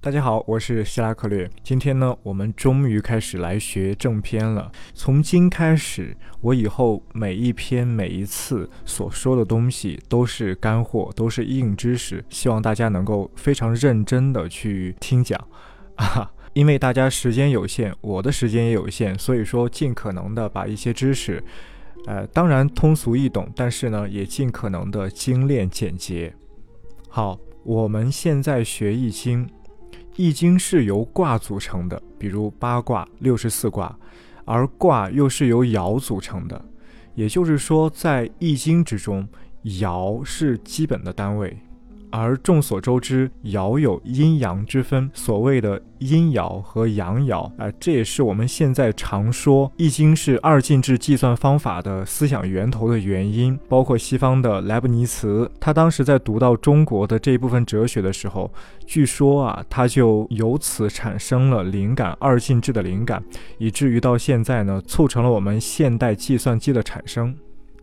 大家好，我是希拉克略。今天呢，我们终于开始来学正片了。从今开始，我以后每一篇、每一次所说的东西都是干货，都是硬知识。希望大家能够非常认真的去听讲 啊，因为大家时间有限，我的时间也有限，所以说尽可能的把一些知识，呃，当然通俗易懂，但是呢，也尽可能的精炼简洁。好，我们现在学易经。易经是由卦组成的，比如八卦、六十四卦，而卦又是由爻组成的。也就是说，在易经之中，爻是基本的单位。而众所周知，爻有阴阳之分，所谓的阴爻和阳爻，啊，这也是我们现在常说《易经》是二进制计算方法的思想源头的原因。包括西方的莱布尼茨，他当时在读到中国的这一部分哲学的时候，据说啊，他就由此产生了灵感，二进制的灵感，以至于到现在呢，促成了我们现代计算机的产生。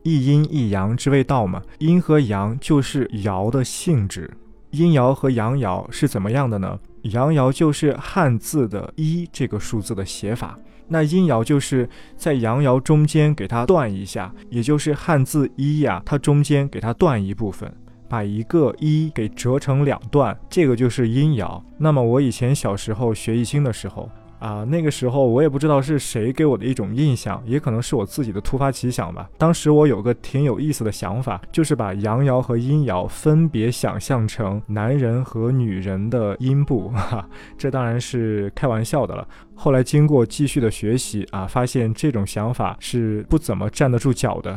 一阴一阳之谓道嘛，阴和阳就是爻的性质。阴爻和阳爻是怎么样的呢？阳爻就是汉字的一这个数字的写法，那阴爻就是在阳爻中间给它断一下，也就是汉字一呀，它中间给它断一部分，把一个一给折成两段，这个就是阴爻。那么我以前小时候学易经的时候。啊，那个时候我也不知道是谁给我的一种印象，也可能是我自己的突发奇想吧。当时我有个挺有意思的想法，就是把阳爻和阴爻分别想象成男人和女人的阴部，哈，这当然是开玩笑的了。后来经过继续的学习啊，发现这种想法是不怎么站得住脚的。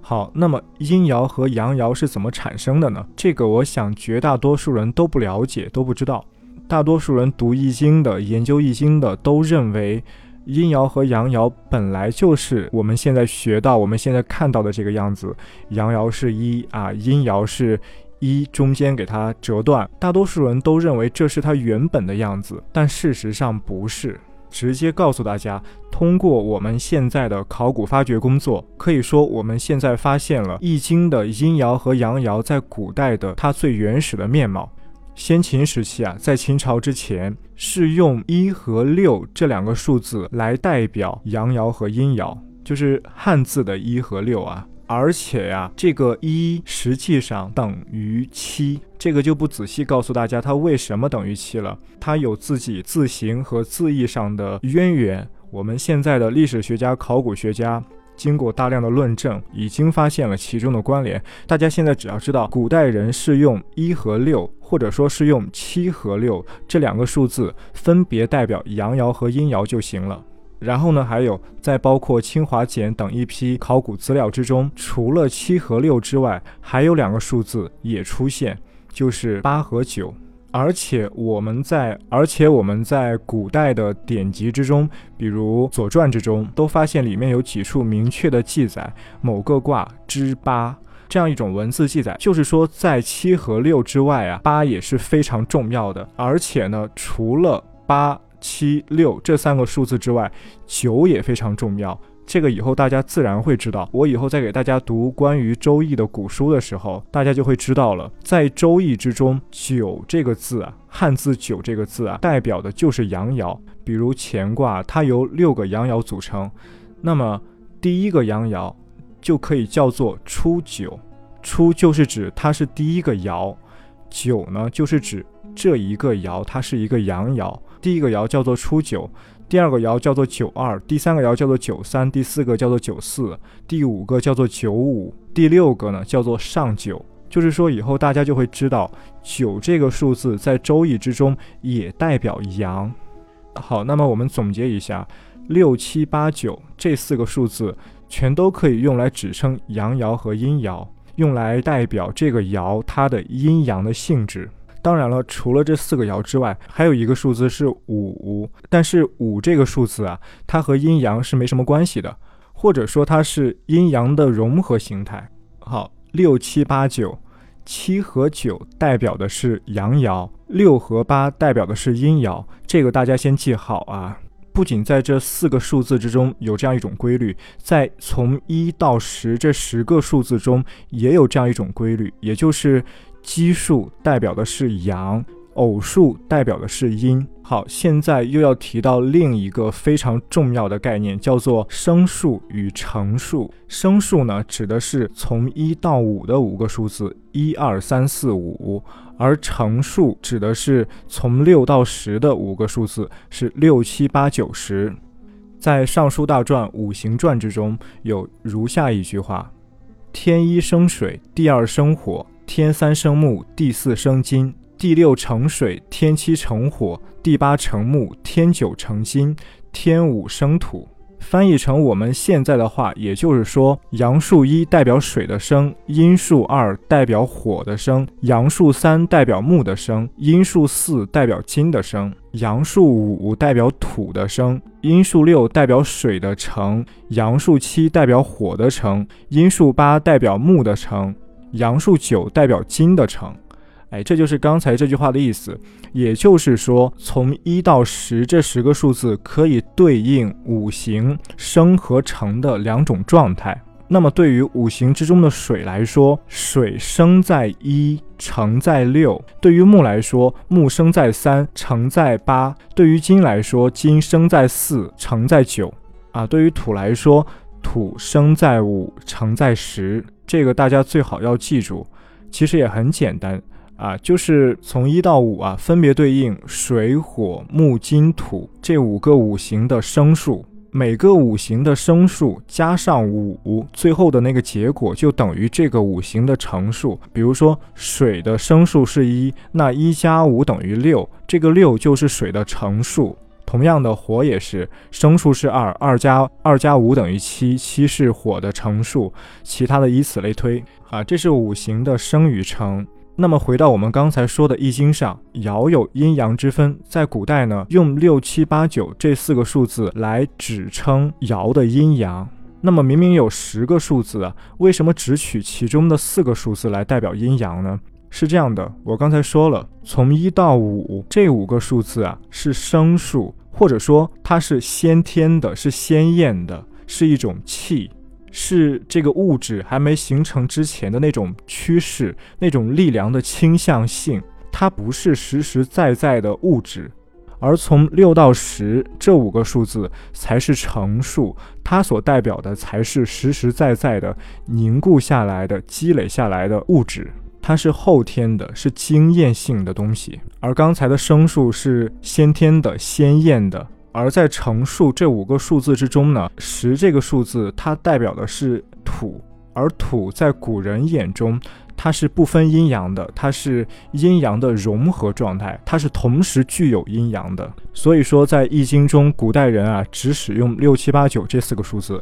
好，那么阴爻和阳爻是怎么产生的呢？这个我想绝大多数人都不了解，都不知道。大多数人读易经的、研究易经的都认为，阴爻和阳爻本来就是我们现在学到、我们现在看到的这个样子。阳爻是一啊，阴爻是一，中间给它折断。大多数人都认为这是它原本的样子，但事实上不是。直接告诉大家，通过我们现在的考古发掘工作，可以说我们现在发现了易经的阴爻和阳爻在古代的它最原始的面貌。先秦时期啊，在秦朝之前是用一和六这两个数字来代表阳爻和阴爻，就是汉字的一和六啊。而且呀，这个一实际上等于七，这个就不仔细告诉大家它为什么等于七了，它有自己字形和字义上的渊源。我们现在的历史学家、考古学家。经过大量的论证，已经发现了其中的关联。大家现在只要知道，古代人是用一和六，或者说是用七和六这两个数字，分别代表阳爻和阴爻就行了。然后呢，还有在包括清华简等一批考古资料之中，除了七和六之外，还有两个数字也出现，就是八和九。而且我们在，而且我们在古代的典籍之中，比如《左传》之中，都发现里面有几处明确的记载，某个卦之八这样一种文字记载，就是说在七和六之外啊，八也是非常重要的。而且呢，除了八、七、六这三个数字之外，九也非常重要。这个以后大家自然会知道。我以后再给大家读关于《周易》的古书的时候，大家就会知道了。在《周易》之中，“九”这个字啊，汉字“九”这个字啊，代表的就是阳爻。比如乾卦，它由六个阳爻组成，那么第一个阳爻就可以叫做初九。初就是指它是第一个爻，九呢就是指这一个爻它是一个阳爻。第一个爻叫做初九。第二个爻叫做九二，第三个爻叫做九三，第四个叫做九四，第五个叫做九五，第六个呢叫做上九。就是说，以后大家就会知道，九这个数字在周易之中也代表阳。好，那么我们总结一下，六七八九这四个数字全都可以用来指称阳爻和阴爻，用来代表这个爻它的阴阳的性质。当然了，除了这四个爻之外，还有一个数字是五。但是五这个数字啊，它和阴阳是没什么关系的，或者说它是阴阳的融合形态。好，六七八九，七和九代表的是阳爻，六和八代表的是阴爻。这个大家先记好啊。不仅在这四个数字之中有这样一种规律，在从一到十这十个数字中也有这样一种规律，也就是。奇数代表的是阳，偶数代表的是阴。好，现在又要提到另一个非常重要的概念，叫做生数与乘数。生数呢，指的是从一到五的五个数字，一二三四五；而乘数指的是从六到十的五个数字，是六七八九十。在《尚书大传·五行传》之中，有如下一句话：“天一生水，地二生火，天三生木，地四生金。”地六成水，天七成火，地八成木，天九成金，天五生土。翻译成我们现在的话，也就是说，阳数一代表水的生，阴数二代表火的生，阳数三代表木的生，阴数四代表金的生，阳数五代表土的生，阴数六代表水的成，阳数七代表火的成，阴数八代表木的成，阳数九代表金的成。哎，这就是刚才这句话的意思，也就是说，从一到十这十个数字可以对应五行生和成的两种状态。那么，对于五行之中的水来说，水生在一，成在六；对于木来说，木生在三，成在八；对于金来说，金生在四，成在九。啊，对于土来说，土生在五，成在十。这个大家最好要记住。其实也很简单。啊，就是从一到五啊，分别对应水、火、木、金、土这五个五行的生数，每个五行的生数加上五，最后的那个结果就等于这个五行的乘数。比如说水的生数是一，那一加五等于六，这个六就是水的乘数。同样的，火也是生数是二，二加二加五等于七，七是火的乘数，其他的以此类推。啊，这是五行的生与成。那么回到我们刚才说的《易经》上，爻有阴阳之分，在古代呢，用六七八九这四个数字来指称爻的阴阳。那么明明有十个数字啊，为什么只取其中的四个数字来代表阴阳呢？是这样的，我刚才说了，从一到五这五个数字啊，是生数，或者说它是先天的，是鲜艳的，是一种气。是这个物质还没形成之前的那种趋势，那种力量的倾向性，它不是实实在在的物质，而从六到十这五个数字才是乘数，它所代表的才是实实在在的凝固下来的、积累下来的物质，它是后天的，是经验性的东西，而刚才的生数是先天的、鲜艳的。而在乘数这五个数字之中呢，十这个数字它代表的是土，而土在古人眼中，它是不分阴阳的，它是阴阳的融合状态，它是同时具有阴阳的。所以说，在易经中，古代人啊只使用六七八九这四个数字。